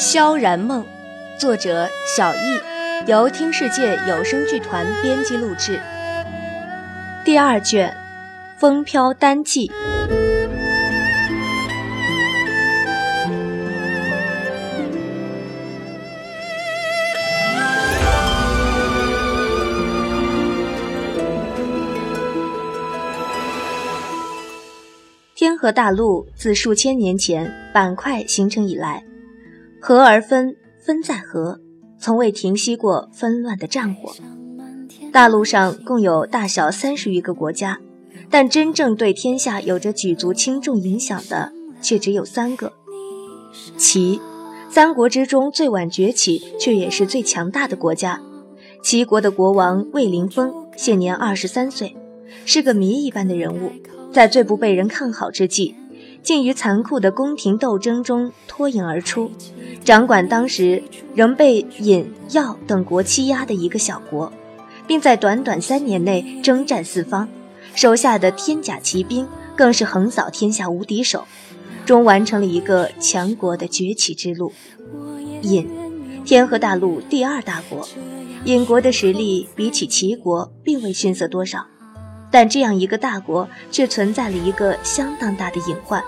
萧然梦，作者小易，由听世界有声剧团编辑录制。第二卷，风飘单骑。天河大陆自数千年前板块形成以来。合而分，分再合，从未停息过纷乱的战火。大陆上共有大小三十余个国家，但真正对天下有着举足轻重影响的却只有三个。齐，三国之中最晚崛起却也是最强大的国家。齐国的国王魏灵峰现年二十三岁，是个谜一般的人物，在最不被人看好之际。竟于残酷的宫廷斗争中脱颖而出，掌管当时仍被尹、耀等国欺压的一个小国，并在短短三年内征战四方，手下的天甲骑兵更是横扫天下无敌手，终完成了一个强国的崛起之路。尹，天河大陆第二大国，尹国的实力比起齐国并未逊色多少。但这样一个大国，却存在了一个相当大的隐患。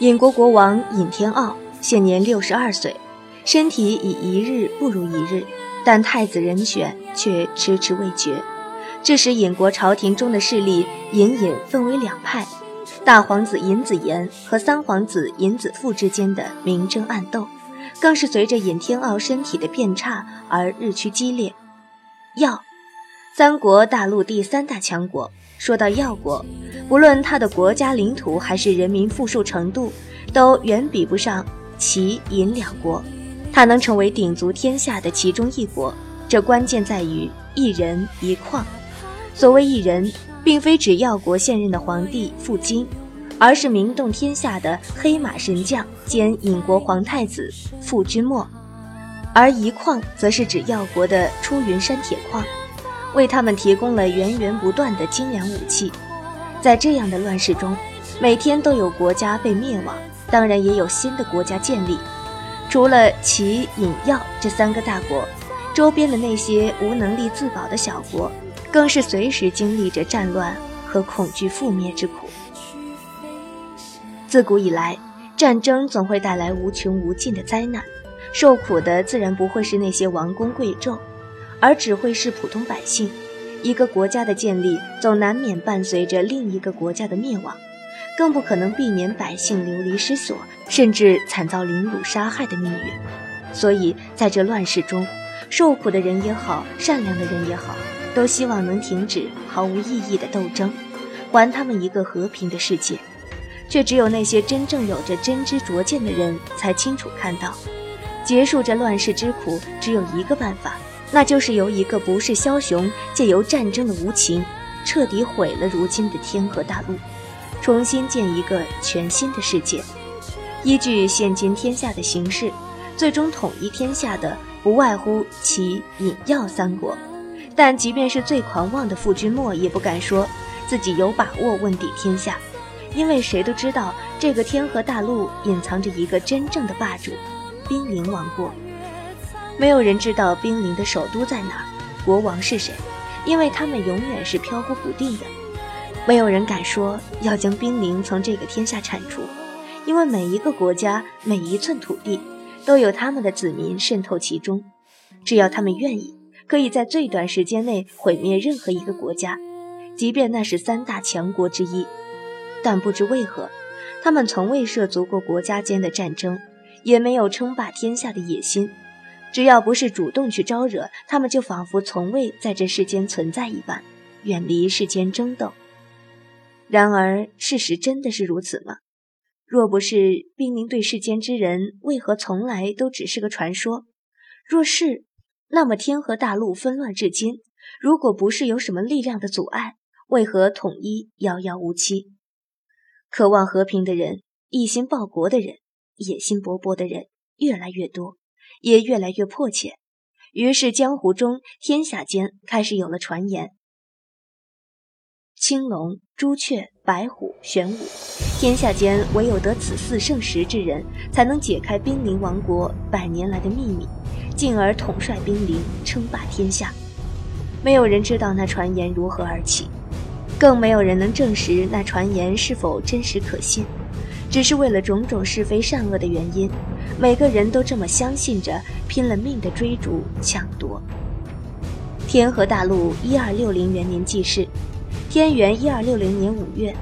尹国国王尹天傲现年六十二岁，身体已一日不如一日，但太子人选却迟迟未决，这使尹国朝廷中的势力隐隐分为两派：大皇子尹子言和三皇子尹子富之间的明争暗斗，更是随着尹天傲身体的变差而日趋激烈。要，三国大陆第三大强国。说到药国，不论它的国家领土还是人民富庶程度，都远比不上齐、尹两国。它能成为鼎足天下的其中一国，这关键在于一人一矿。所谓一人，并非指药国现任的皇帝傅金，而是名动天下的黑马神将兼尹国皇太子傅君莫；而一矿，则是指药国的出云山铁矿。为他们提供了源源不断的精良武器，在这样的乱世中，每天都有国家被灭亡，当然也有新的国家建立。除了齐、尹、耀这三个大国，周边的那些无能力自保的小国，更是随时经历着战乱和恐惧覆灭之苦。自古以来，战争总会带来无穷无尽的灾难，受苦的自然不会是那些王公贵胄。而只会是普通百姓。一个国家的建立，总难免伴随着另一个国家的灭亡，更不可能避免百姓流离失所，甚至惨遭凌辱杀害的命运。所以，在这乱世中，受苦的人也好，善良的人也好，都希望能停止毫无意义的斗争，还他们一个和平的世界。却只有那些真正有着真知灼见的人，才清楚看到，结束这乱世之苦，只有一个办法。那就是由一个不是枭雄，借由战争的无情，彻底毁了如今的天河大陆，重新建一个全新的世界。依据现今天下的形势，最终统一天下的不外乎齐、尹、耀三国。但即便是最狂妄的傅君莫，也不敢说自己有把握问鼎天下，因为谁都知道，这个天河大陆隐藏着一个真正的霸主——兵临王国。没有人知道兵临的首都在哪儿，国王是谁，因为他们永远是飘忽不定的。没有人敢说要将兵临从这个天下铲除，因为每一个国家每一寸土地都有他们的子民渗透其中。只要他们愿意，可以在最短时间内毁灭任何一个国家，即便那是三大强国之一。但不知为何，他们从未涉足过国家间的战争，也没有称霸天下的野心。只要不是主动去招惹，他们就仿佛从未在这世间存在一般，远离世间争斗。然而，事实真的是如此吗？若不是兵临对世间之人，为何从来都只是个传说？若是，那么天河大陆纷乱至今，如果不是有什么力量的阻碍，为何统一遥遥无期？渴望和平的人，一心报国的人，野心勃勃的人越来越多。也越来越迫切，于是江湖中、天下间开始有了传言：青龙、朱雀、白虎玄武，天下间唯有得此四圣石之人，才能解开冰临王国百年来的秘密，进而统帅冰临，称霸天下。没有人知道那传言如何而起，更没有人能证实那传言是否真实可信。只是为了种种是非善恶的原因，每个人都这么相信着，拼了命的追逐抢夺。天和大陆一二六零元年记事，天元一二六零年五月，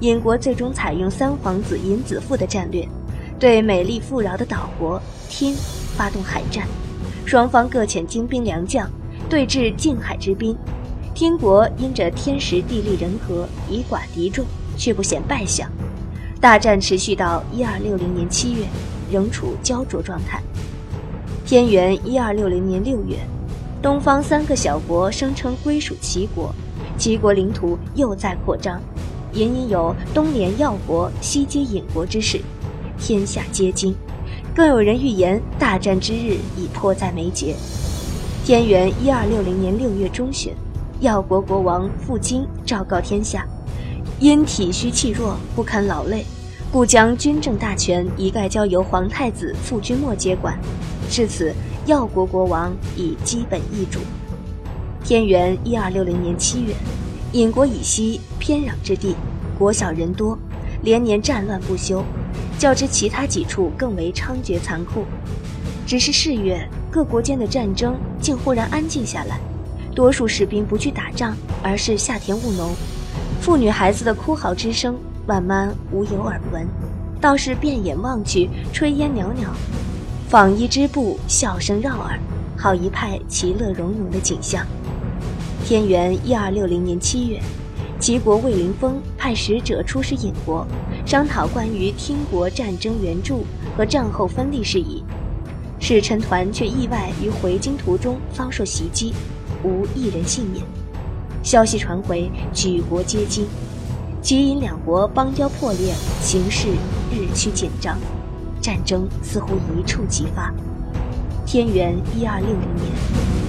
尹国最终采用三皇子尹子富的战略，对美丽富饶的岛国天发动海战，双方各遣精兵良将对峙近海之滨。天国因着天时地利人和，以寡敌众，却不显败相。大战持续到一二六零年七月，仍处焦灼状态。天元一二六零年六月，东方三个小国声称归属齐国，齐国领土又在扩张，隐隐有东连耀国、西接尹国之势，天下皆惊。更有人预言大战之日已迫在眉睫。天元一二六零年六月中旬，耀国国王傅京昭告天下。因体虚气弱，不堪劳累，故将军政大权一概交由皇太子傅君莫接管。至此，药国国王已基本易主。天元一二六零年七月，尹国以西偏壤之地，国小人多，连年战乱不休，较之其他几处更为猖獗残酷。只是四月，各国间的战争竟忽然安静下来，多数士兵不去打仗，而是下田务农。妇女孩子的哭嚎之声，慢慢无有耳闻，倒是遍眼望去，炊烟袅袅，纺衣织布，笑声绕耳，好一派其乐融融的景象。天元一二六零年七月，齐国魏灵峰派使者出使尹国，商讨关于听国战争援助和战后分立事宜。使臣团却意外于回京途中遭受袭击，无一人幸免。消息传回，举国皆惊，齐尹两国邦交破裂，形势日趋紧张，战争似乎一触即发。天元一二六零年。